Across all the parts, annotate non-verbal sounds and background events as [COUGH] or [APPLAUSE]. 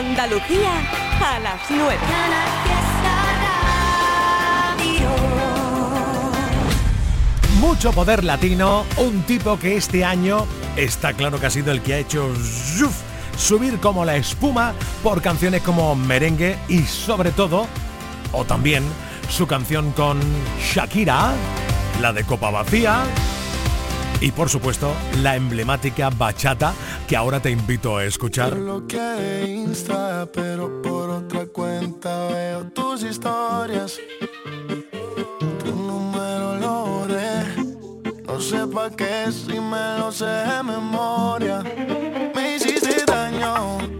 Andalucía a las 9. Mucho poder latino, un tipo que este año está claro que ha sido el que ha hecho subir como la espuma por canciones como Merengue y sobre todo, o también su canción con Shakira, la de Copa Vacía, y por supuesto la emblemática bachata que ahora te invito a escuchar. lo que Insta, pero por otra cuenta veo tus historias. Tu número lo no sé pa' qué si me lo sé de memoria. Me hiciste daño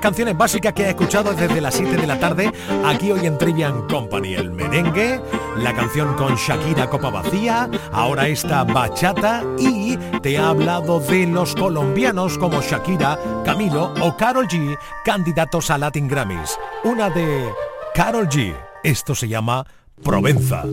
canciones básicas que he escuchado desde las 7 de la tarde aquí hoy en Trivian Company. El merengue, la canción con Shakira Copa Vacía, ahora esta bachata y te he hablado de los colombianos como Shakira, Camilo o Carol G, candidatos a Latin Grammys. Una de Carol G. Esto se llama Provenza.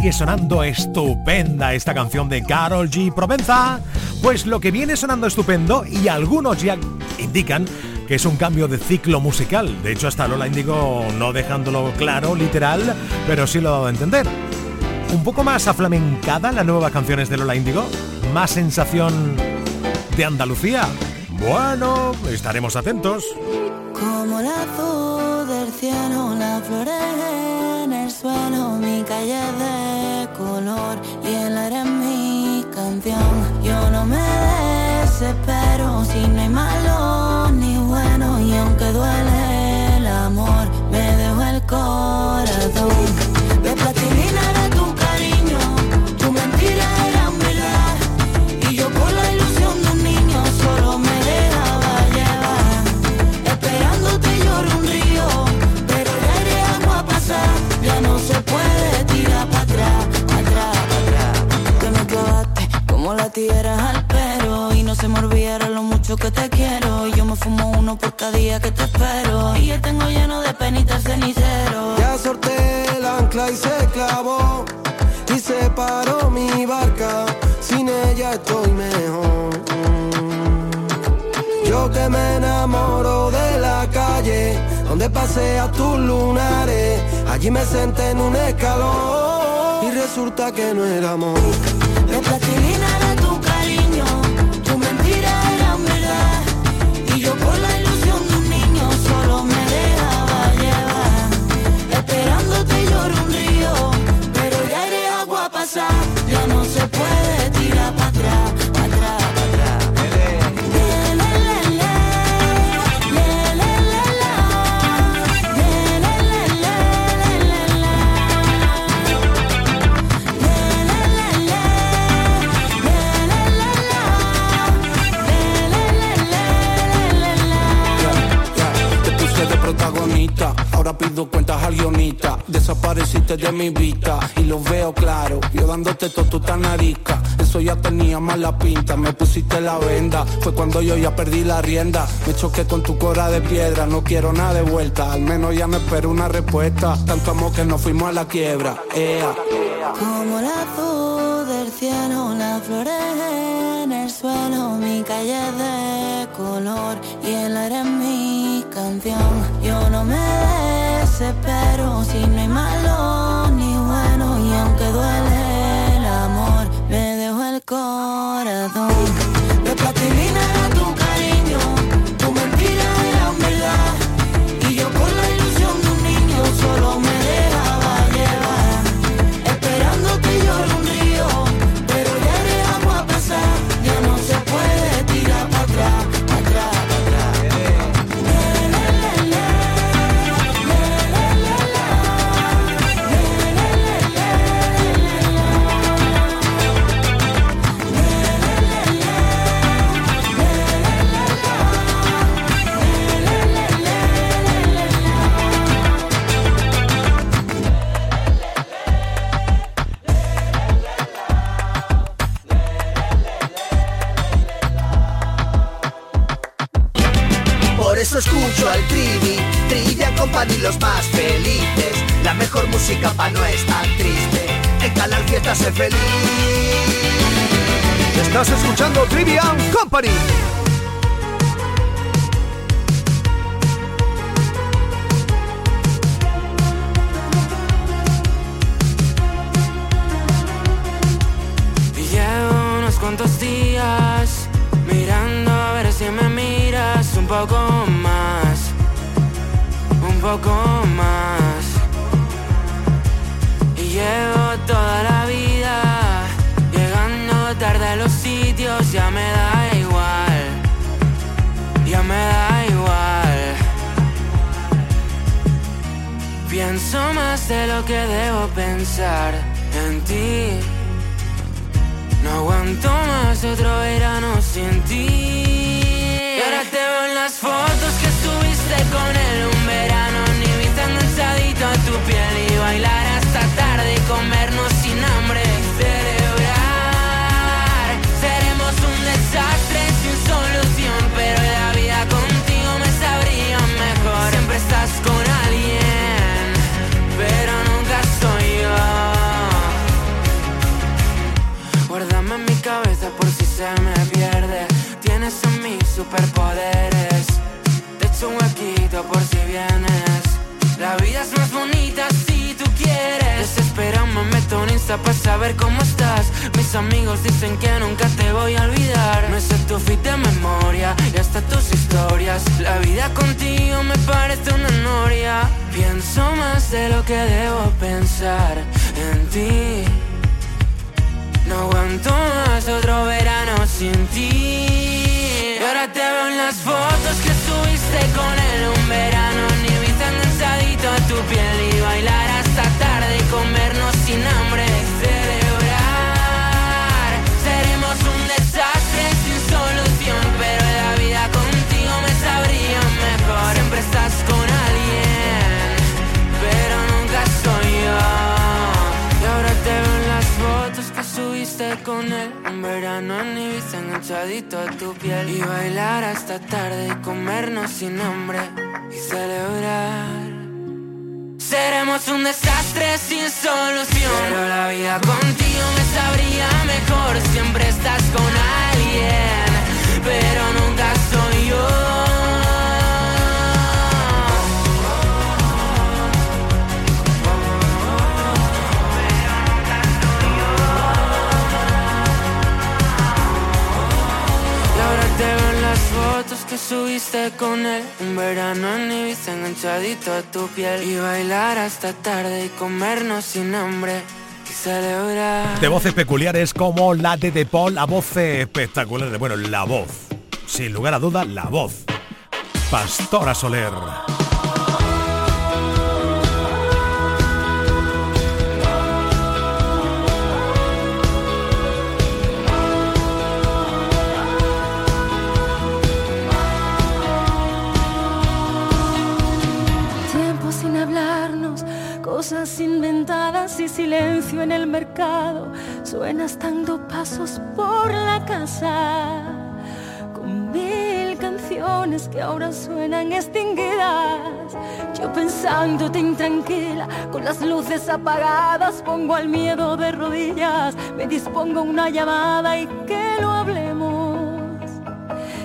Sigue sonando estupenda esta canción de Carol G. Provenza. Pues lo que viene sonando estupendo y algunos ya indican que es un cambio de ciclo musical. De hecho, hasta Lola Indigo no dejándolo claro, literal, pero sí lo ha dado a entender. Un poco más aflamencada las nuevas canciones de Lola Indigo, más sensación de Andalucía. Bueno, estaremos atentos. Como la azul del cielo, las flores en el suelo, mi calle de el aire en mi canción. Yo no me desespero si no hay malo ni bueno y aunque duele el amor, me dejo el corazón. Que te quiero. Y yo me fumo uno por cada día que te espero y yo tengo lleno de penitas cenicero. Ya sorté el ancla y se clavó y se paró mi barca. Sin ella estoy mejor. Yo que me enamoro de la calle, donde pasea tus lunares. Allí me senté en un escalón y resulta que no era amor. De plastilina era tu cuentas al guionista. Desapareciste de mi vista y lo veo claro. Yo dándote todo tu tan arisca, eso ya tenía mala pinta. Me pusiste la venda, fue cuando yo ya perdí la rienda. Me choqué con tu cora de piedra, no quiero nada de vuelta. Al menos ya me espero una respuesta. Tanto amor que nos fuimos a la quiebra. Como la azul del cielo, las flores en el suelo, mi calle de color y el aire en mi canción. Yo no me desespero si no hay malo ni bueno y aunque duele el amor, me dejo el corazón. Mis amigos dicen que nunca te voy a olvidar. No sé tu fit de memoria y hasta tus historias. La vida contigo me parece una noria. Pienso más de lo que debo pensar en ti. No aguanto más otro verano sin ti. Y ahora te veo en las fotos que subiste con él un verano. Ni viste enganchadito a tu piel y bailar hasta tarde y comernos sin hambre. Con él. Un verano en Ibiza enganchadito a tu piel. Y bailar hasta tarde y comernos sin hambre Y celebrar. Seremos un desastre sin solución. Pero la vida contigo me sabría mejor. Siempre estás con alguien Pero nunca soy yo De voces peculiares como la de De Paul, la voz espectacular, bueno, la voz. Sin lugar a duda, la voz. Pastora Soler. Cosas inventadas y silencio en el mercado. Suenas dando pasos por la casa con mil canciones que ahora suenan extinguidas. Yo pensándote intranquila, con las luces apagadas, pongo al miedo de rodillas, me dispongo una llamada y que lo hablemos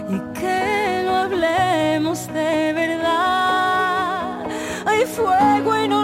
y que lo hablemos de verdad. Hay fuego inolvidado,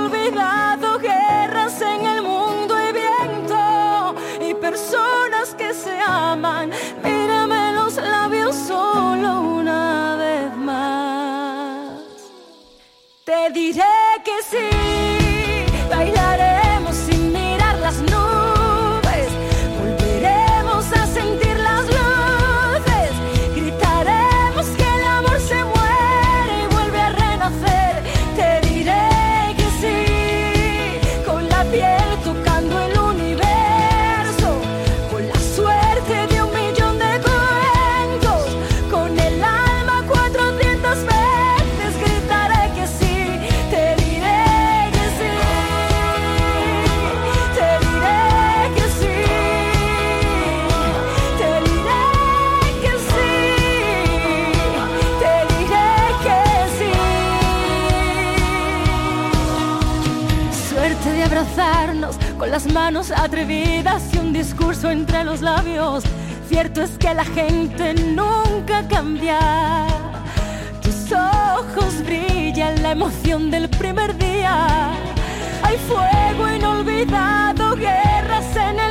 las manos atrevidas y un discurso entre los labios. Cierto es que la gente nunca cambia. Tus ojos brillan la emoción del primer día. Hay fuego inolvidado, guerras en el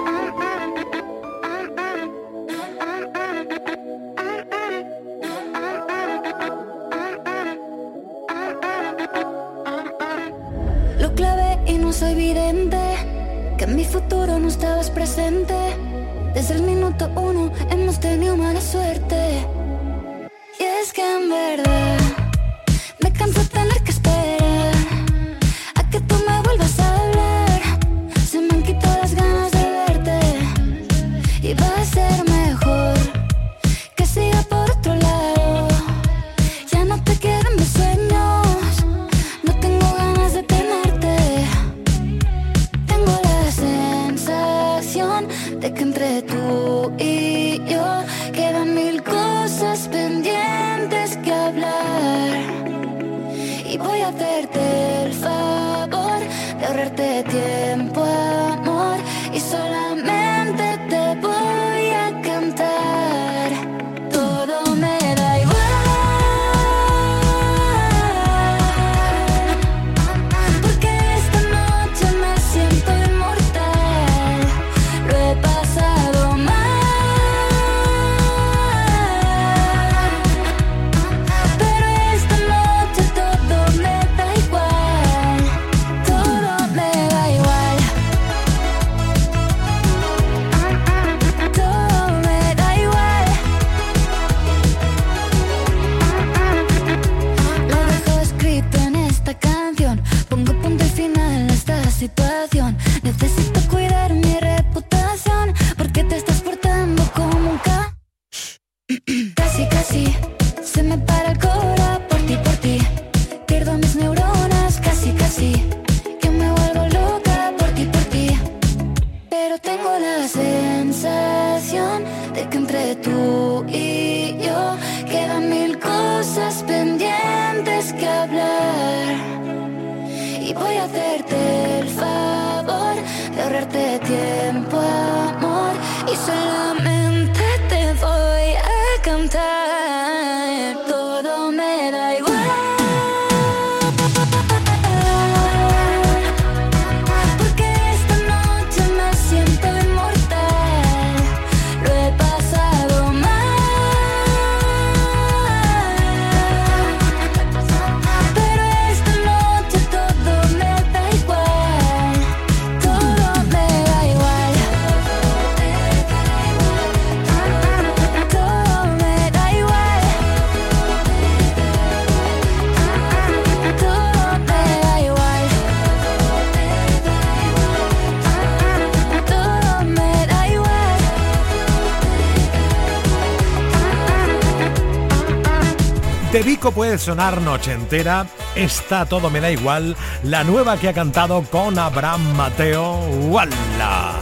Sonar noche entera, está todo me da igual, la nueva que ha cantado con Abraham Mateo, ¡Wala!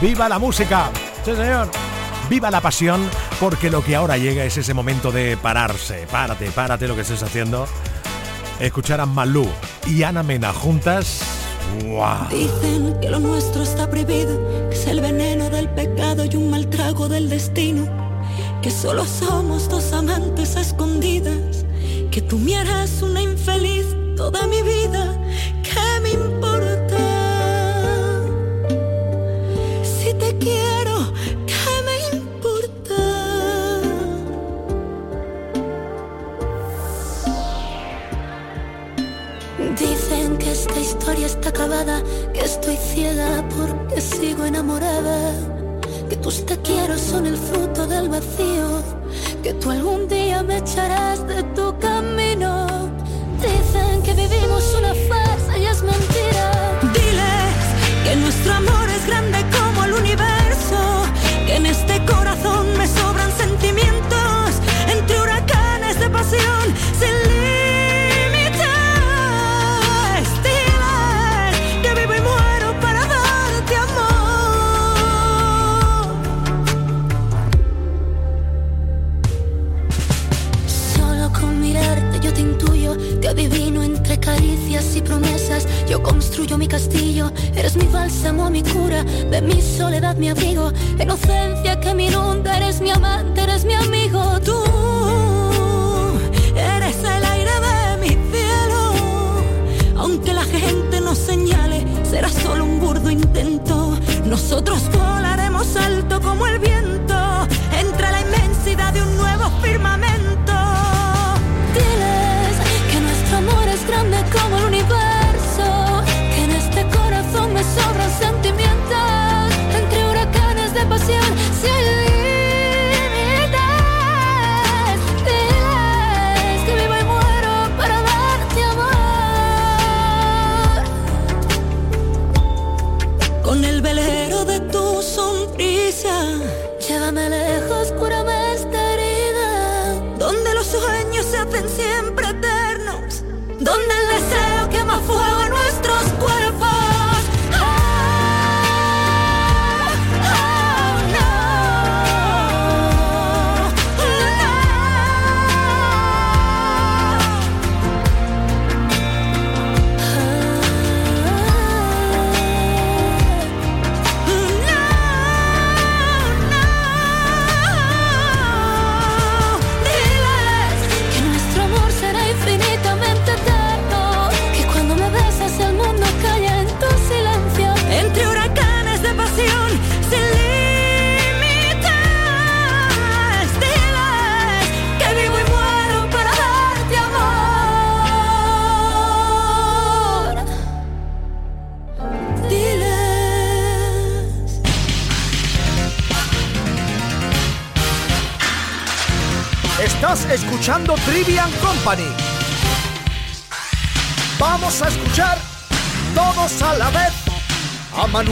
¡Viva la música! Sí, señor. Viva la pasión, porque lo que ahora llega es ese momento de pararse. Párate, párate lo que estés haciendo. Escuchar a Malú y Ana Mena juntas. ¡Wow! Dicen que lo nuestro está prohibido, que es el veneno del pecado y un mal trago del destino. Que solo somos dos amantes escondidas, que tú me harás una infeliz toda mi vida. ¿Qué me importa? Si te quiero, ¿qué me importa? Dicen que esta historia está acabada, que estoy ciega porque sigo enamorada, que tus te quiero son el fruto del vacío, que tú algún día me echarás de tu camino. Dicen que vivimos una farsa castillo, eres mi bálsamo, mi cura, de mi soledad mi abrigo, inocencia que me inunda, eres mi amante, eres mi amigo, tú eres el aire de mi cielo, aunque la gente nos señale, será solo un burdo intento, nosotros volaremos alto como el viento, entre la inmensidad de un nuevo firmamento. Diles que nuestro amor es grande como el universo, huracanes de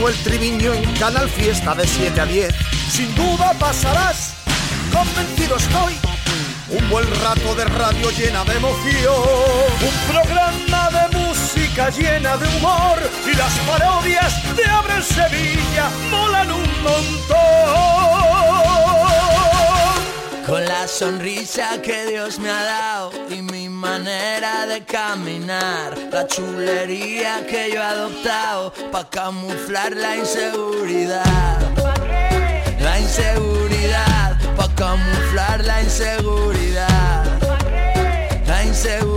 Manuel Triviño en Canal Fiesta de 7 a 10. Sin duda pasarás, convencido estoy, un buen rato de radio llena de emoción. Un programa de música llena de humor y las parodias de Abre Sevilla molan un montón. Con la sonrisa que Dios me ha dado manera de caminar, la chulería que yo he adoptado para camuflar la inseguridad. La inseguridad, para camuflar la inseguridad. La inseguridad,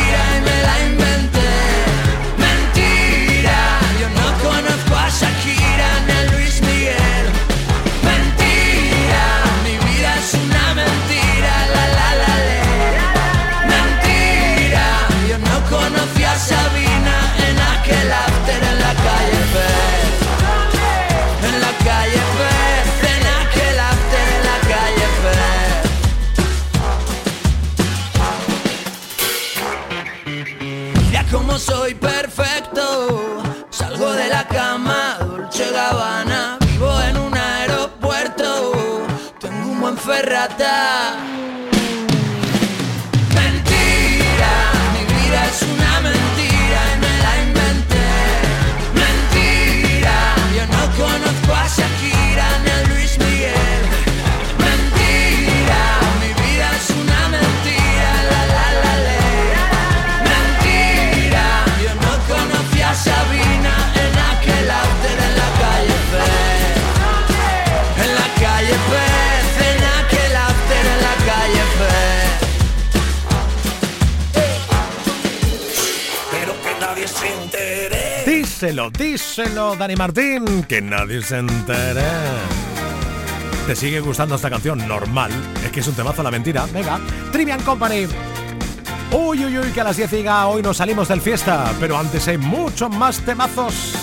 Mira cómo soy perfecto. Salgo de la cama, Dolce Gabbana. Vivo en un aeropuerto. Tengo un buen ferrata. Díselo, díselo, Dani Martín, que nadie se entere. ¿Te sigue gustando esta canción? Normal. Es que es un temazo la mentira. Venga, Trivian Company. Uy, uy, uy, que a las 10 diga hoy nos salimos del fiesta. Pero antes hay muchos más temazos.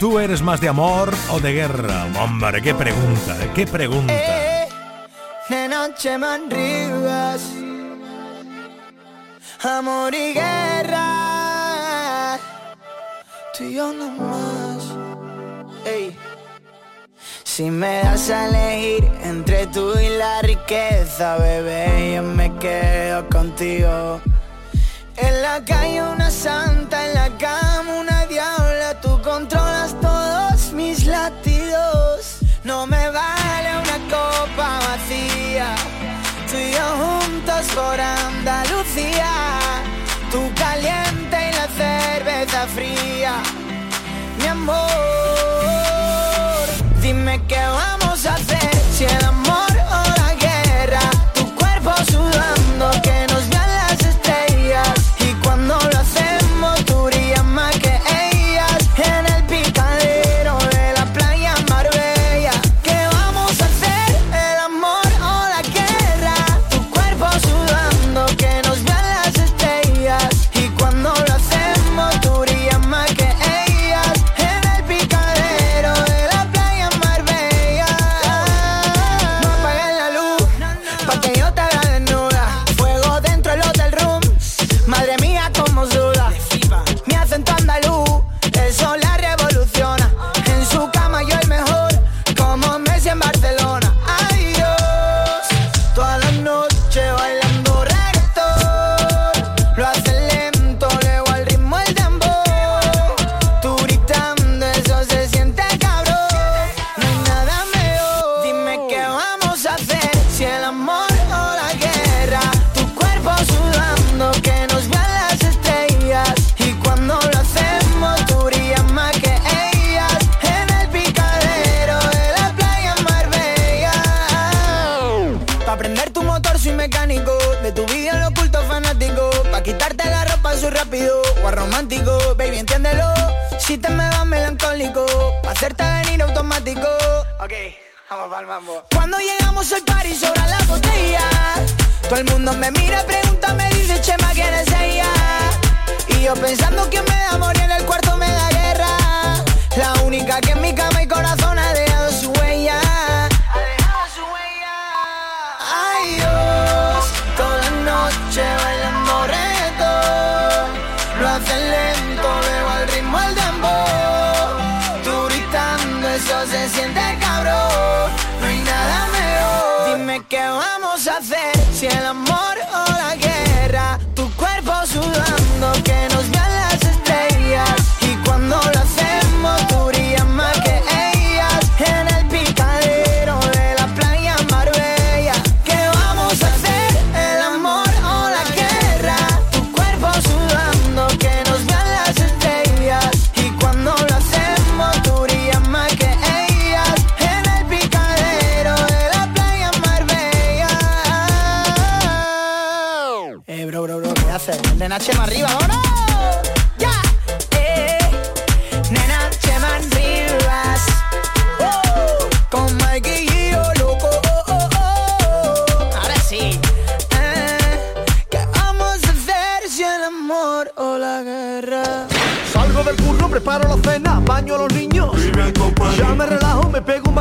¿Tú eres más de amor o de guerra? Hombre, qué pregunta, ¿eh? qué pregunta. Eh, de noche amor y guerra, tú y yo no más. Ey. Si me das a elegir entre tú y la riqueza, bebé, yo me quedo contigo. En la calle una santa, en la cama una diabla, tú controlas todos mis latidos. No me vale una copa vacía, tú y yo juntos por Andalucía. Fría, mi amor. Dime qué vamos a hacer si el amor hace lento, luego al ritmo el dembow. Tú gritando, eso se siente cabrón. No hay nada mejor. Dime qué vamos a hacer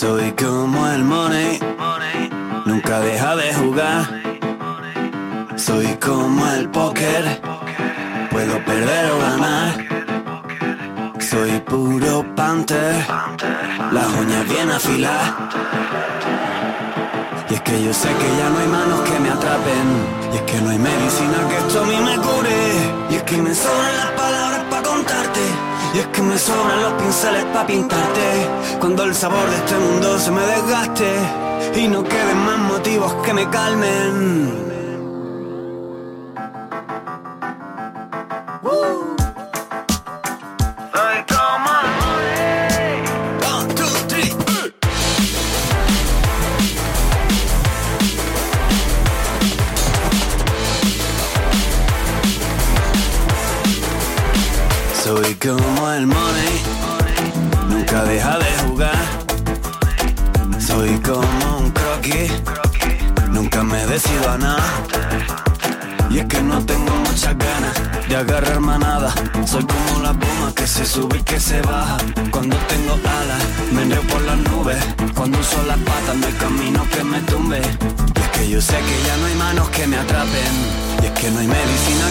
Soy como el money, nunca deja de jugar. Soy como el póker, puedo perder o ganar. Soy puro panther, la uña bien afilada. Y es que yo sé que ya no hay manos que me atrapen. Y es que no hay medicina que esto a mí me cure. Y es que me sobran las palabras para contarte y es que me sobran los pinceles para pintarte. Cuando el sabor de este mundo se me desgaste. Y no queden más motivos que me calmen.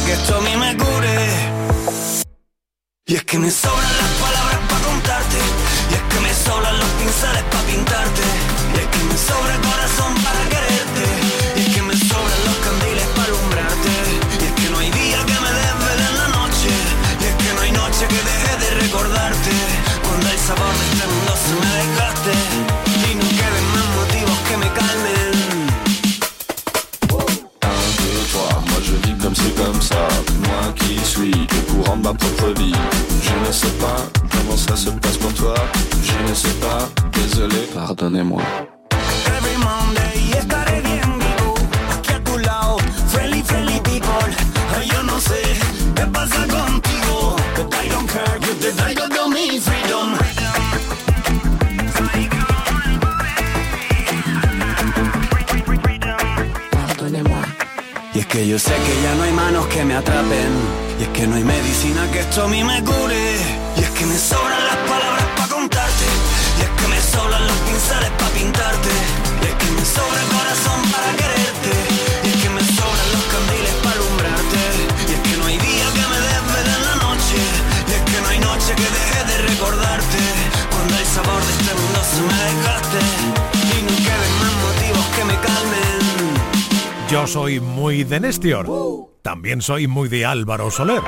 que esto a mí me gusta. Yo sé que ya no hay manos que me atrapen. Y es que no hay medicina que esto a mí me cure. Y es que me sobran las palabras para contarte. Y es que me sobran los pinceles para pintarte. Yo soy muy de Néstor. Uh. También soy muy de Álvaro Soler.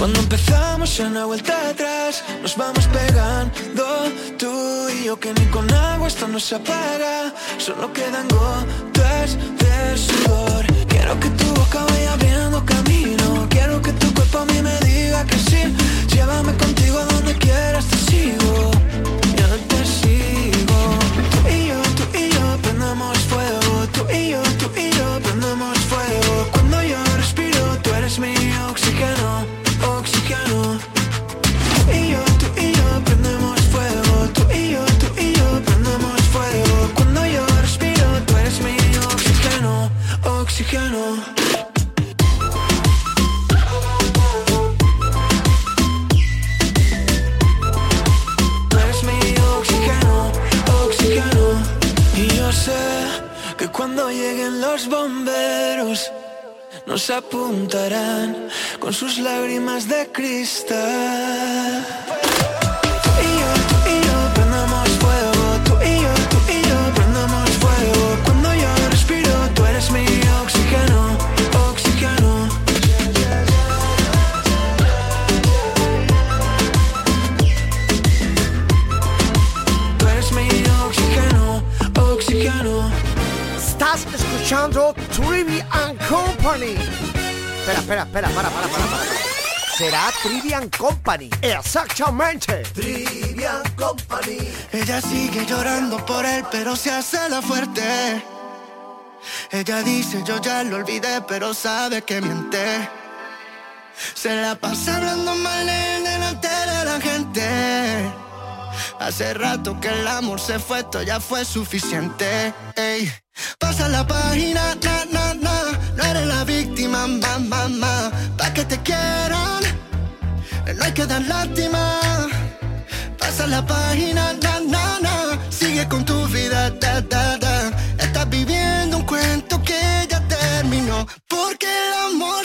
Cuando empezamos ya no vuelta atrás, nos vamos pegando. Tú y yo que ni con agua esto no se apaga, solo quedan gotas de sudor. Quiero que tu boca vaya abriendo camino, quiero que tu cuerpo a mí me diga que sí, llévame contigo a donde quieras te sigo, yo te sigo. Tú y yo, tú y yo prendamos fuego, tú y yo, tú y yo lleguen los bomberos, nos apuntarán con sus lágrimas de cristal. escuchando Trivian Company. Espera, espera, espera, para, para, para, para. Será Trivian Company. Exactamente. Trivian Company. Ella sigue llorando por él, pero se hace la fuerte. Ella dice, yo ya lo olvidé, pero sabe que miente. Se la pasa hablando mal en delante de la gente. Hace rato que el amor se fue, esto ya fue suficiente. Ey. Pasa la página, na, na, na. No eres la víctima, mamá, mamá. Pa' que te quieran, no hay que dar lástima. Pasa la página, na, na, na. Sigue con tu vida, da, da, da. Estás viviendo un cuento que ya terminó. Porque el amor.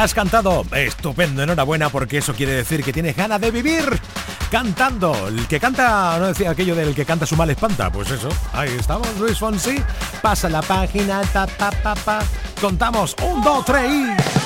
has cantado. Estupendo, enhorabuena porque eso quiere decir que tienes ganas de vivir cantando. El que canta, no decía aquello del que canta su mal espanta. Pues eso, ahí estamos, Luis Fonsi. Pasa la página, ta, pa. Contamos, un, dos, tres y...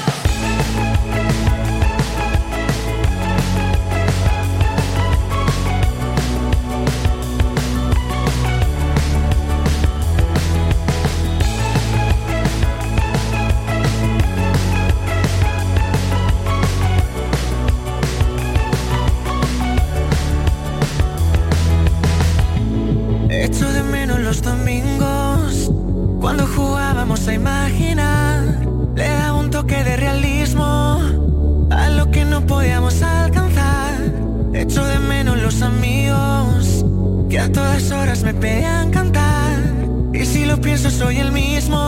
el mismo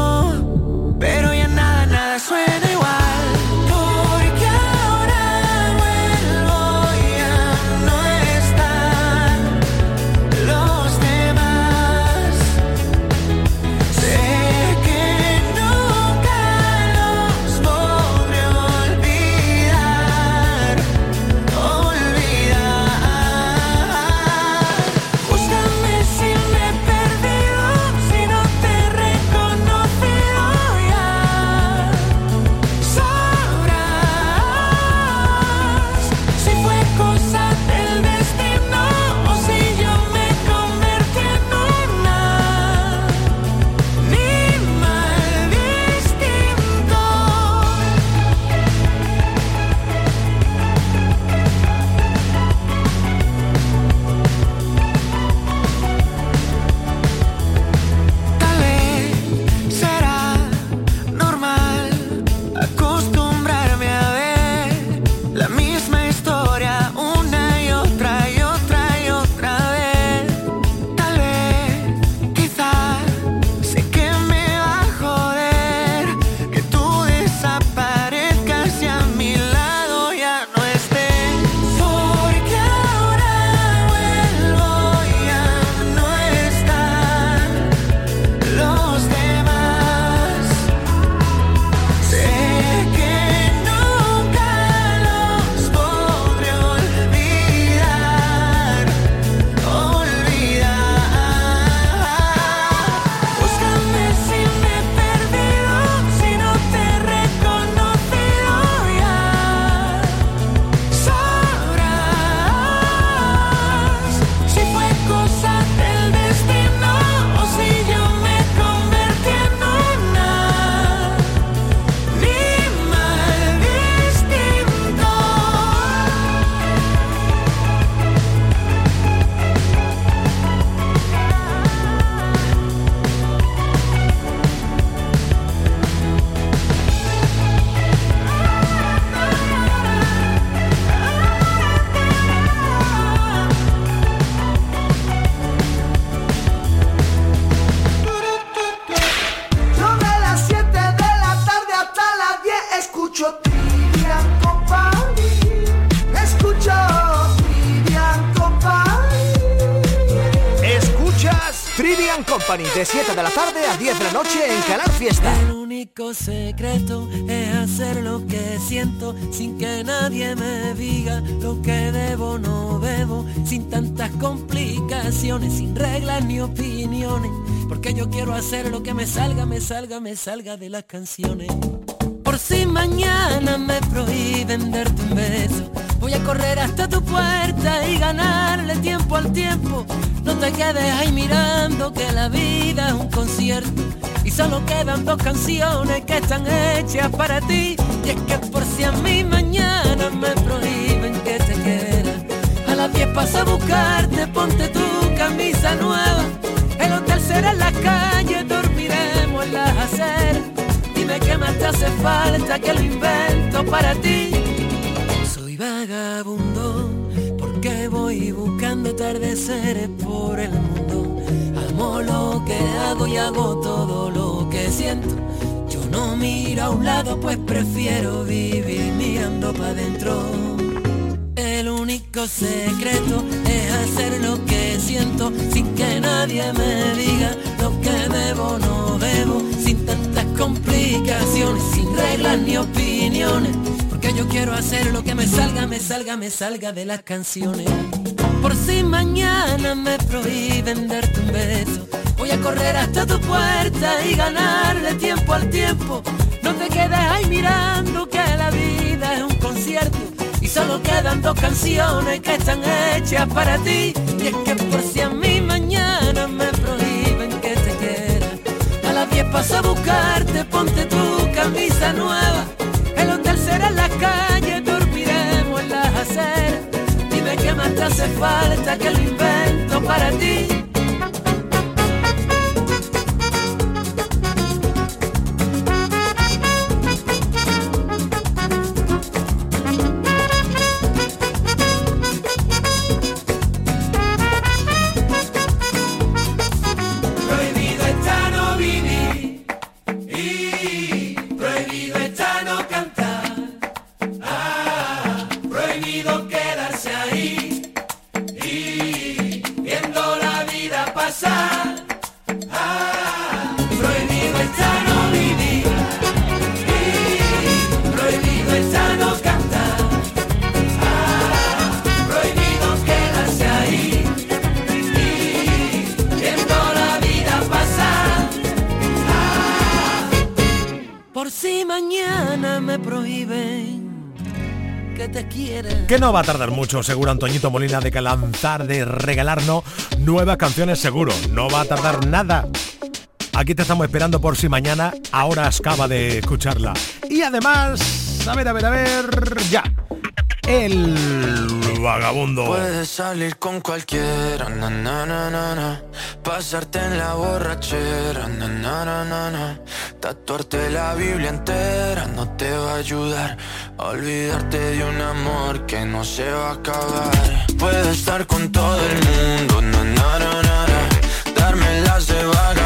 de 7 de la tarde a 10 de la noche en Canal Fiesta. El único secreto es hacer lo que siento sin que nadie me diga lo que debo no debo, sin tantas complicaciones, sin reglas ni opiniones, porque yo quiero hacer lo que me salga, me salga, me salga de las canciones. Por si mañana me prohíben darte un beso, voy a correr hasta tu puerta y ganarle tiempo al tiempo. No te quedes ahí mirando que la vida es un concierto y solo quedan dos canciones que están hechas para ti. Y es que por si a mí mañana me prohíben que te quiera, a las 10 paso a buscarte, ponte tu camisa nueva. El hotel será en la calle, dormiremos en las aceras. Dime qué más te hace falta que lo invento para ti. Vagabundo porque voy buscando atardeceres por el mundo. Amo lo que hago y hago todo lo que siento. Yo no miro a un lado pues prefiero vivir mirando para adentro. El único secreto es hacer lo que siento sin que nadie me diga lo que debo no debo, sin tantas complicaciones, sin reglas ni opiniones, porque yo quiero hacer lo que me salga, me salga, me salga de las canciones. Por si mañana me prohíben darte un beso, voy a correr hasta tu puerta y ganarle tiempo al tiempo. No te quedes ahí mirando que la vida es un concierto y solo quedan dos canciones que están hechas para ti. Y es que por si a mí mañana me prohíben que te quiera, a las 10 paso a buscarte, ponte tu camisa nueva. Calle, dormiremos en las aceras. Dime qué más te hace falta que lo invento para ti. Que no va a tardar mucho, seguro Antoñito Molina, de que lanzar, de regalarnos nuevas canciones, seguro. No va a tardar nada. Aquí te estamos esperando por si mañana, ahora acaba de escucharla. Y además, a ver, a ver, a ver, ya. El vagabundo. Puedes salir con cualquiera, na, pasarte en la borrachera, tatuarte la Biblia entera no te va a ayudar a olvidarte de un amor que no se va a acabar. Puedes estar con todo el mundo, na, na, na, darme las de vagabundo,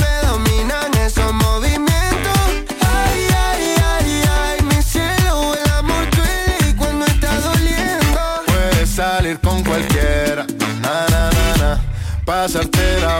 pasarte la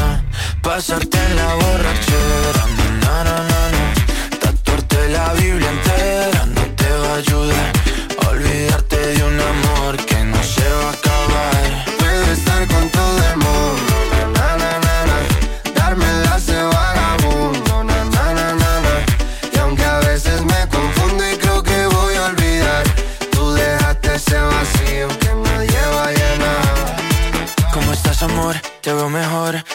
Pasarte en la borrachera, na, na, na, na. Tatuarte la Biblia entera no te va a ayudar. Olvidarte de un amor que no se va a acabar. Puedo estar con todo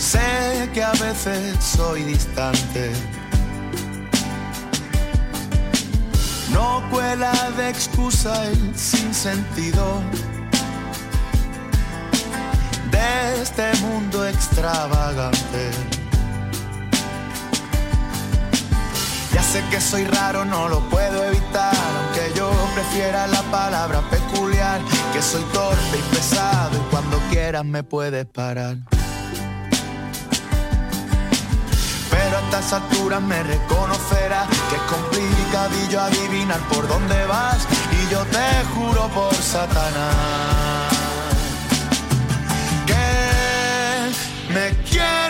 Sé que a veces soy distante. No cuela de excusa el sinsentido de este mundo extravagante. Ya sé que soy raro, no lo puedo evitar, aunque yo prefiera la palabra peculiar, que soy torpe y pesado y cuando quieras me puedes parar. Estas alturas me reconocerás que es complicadillo adivinar por dónde vas. Y yo te juro por Satanás que me quiero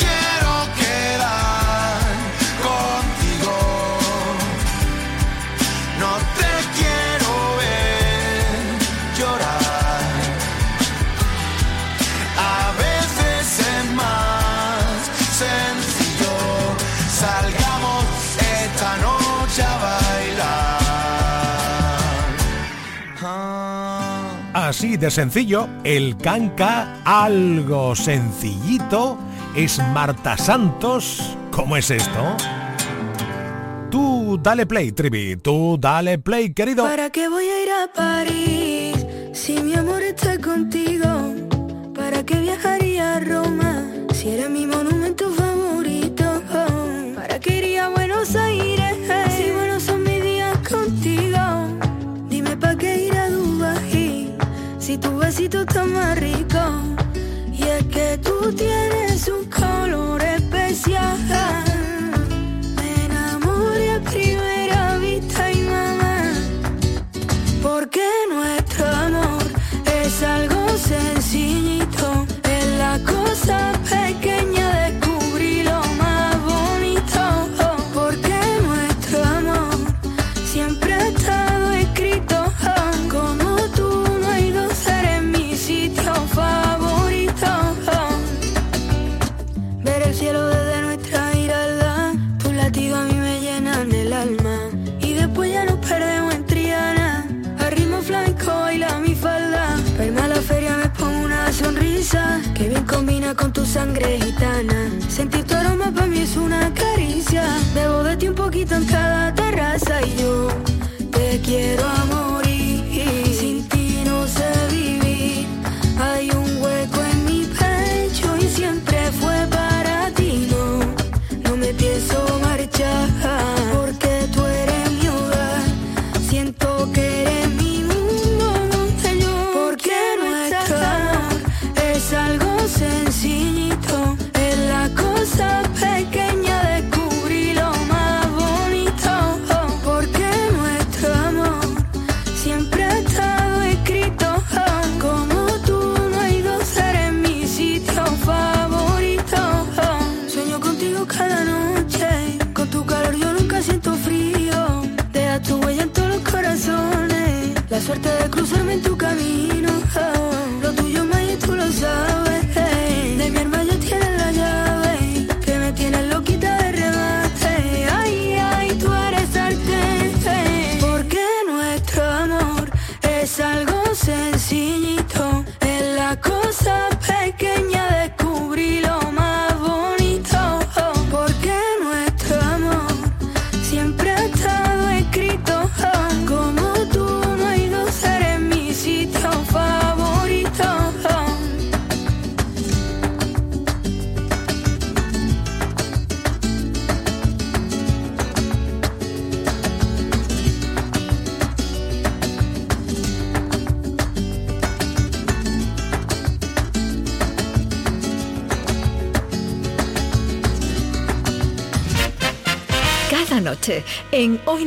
Así de sencillo, el canca, algo sencillito, es Marta Santos. ¿Cómo es esto? Tú dale play, Trivi, tú dale play, querido. ¿Para qué voy a ir a París si mi amor está contigo? Y es que tú tienes un color especial. sun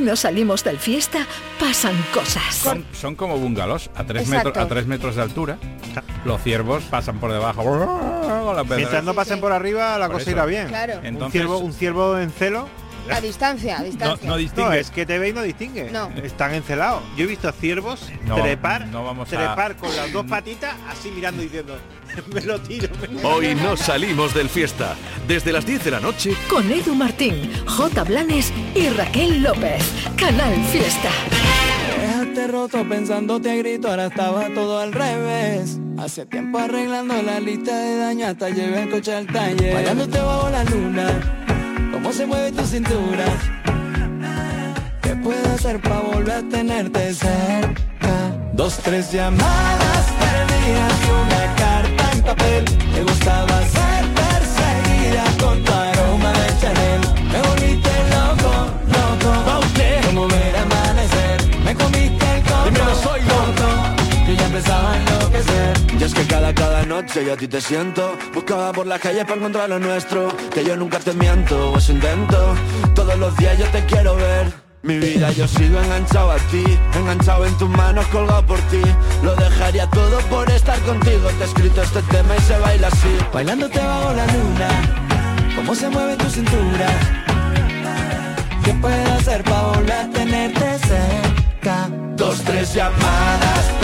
no salimos del fiesta, pasan cosas. Son, son como bungalows a tres, Exacto. metros, a tres metros de altura. Los ciervos pasan por debajo. Mientras no pasen por arriba, la Por cosa eso. irá bien. Claro. un, Entonces- ciervo, un ciervo en celo. A distancia, a distancia. No, no es que te ve y no distingue. No. Están encelados. Yo he visto ciervos No, trepar, no vamos a- trepar con las dos patitas, así mirando y diciendo, [LAUGHS] me lo tiro. me lo Hoy tiro". no salimos del fiesta. Desde las 10 de la noche, Con Edu Martín, J. Blanes y Raquel López. Canal Fiesta. Déjate roto pensándote a grito, ahora estaba todo al revés. Hace tiempo arreglando la lista de daño hasta llevé el coche al taller. Bailándote bajo la luna, cómo se mueve tu cintura. ¿Qué puedo hacer para volver a tenerte cerca? Dos, tres llamadas perdidas y una carta noche yo a ti te siento Buscaba por la calle para encontrar lo nuestro Que yo nunca te miento o eso intento Todos los días yo te quiero ver Mi vida yo sigo enganchado a ti, enganchado en tus manos, colgado por ti. Lo dejaría todo por estar contigo. Te he escrito este tema y se baila así. Bailándote bajo la luna, cómo se mueve tu cintura. ¿Qué puedo hacer para volver a tenerte cerca? Dos, tres llamadas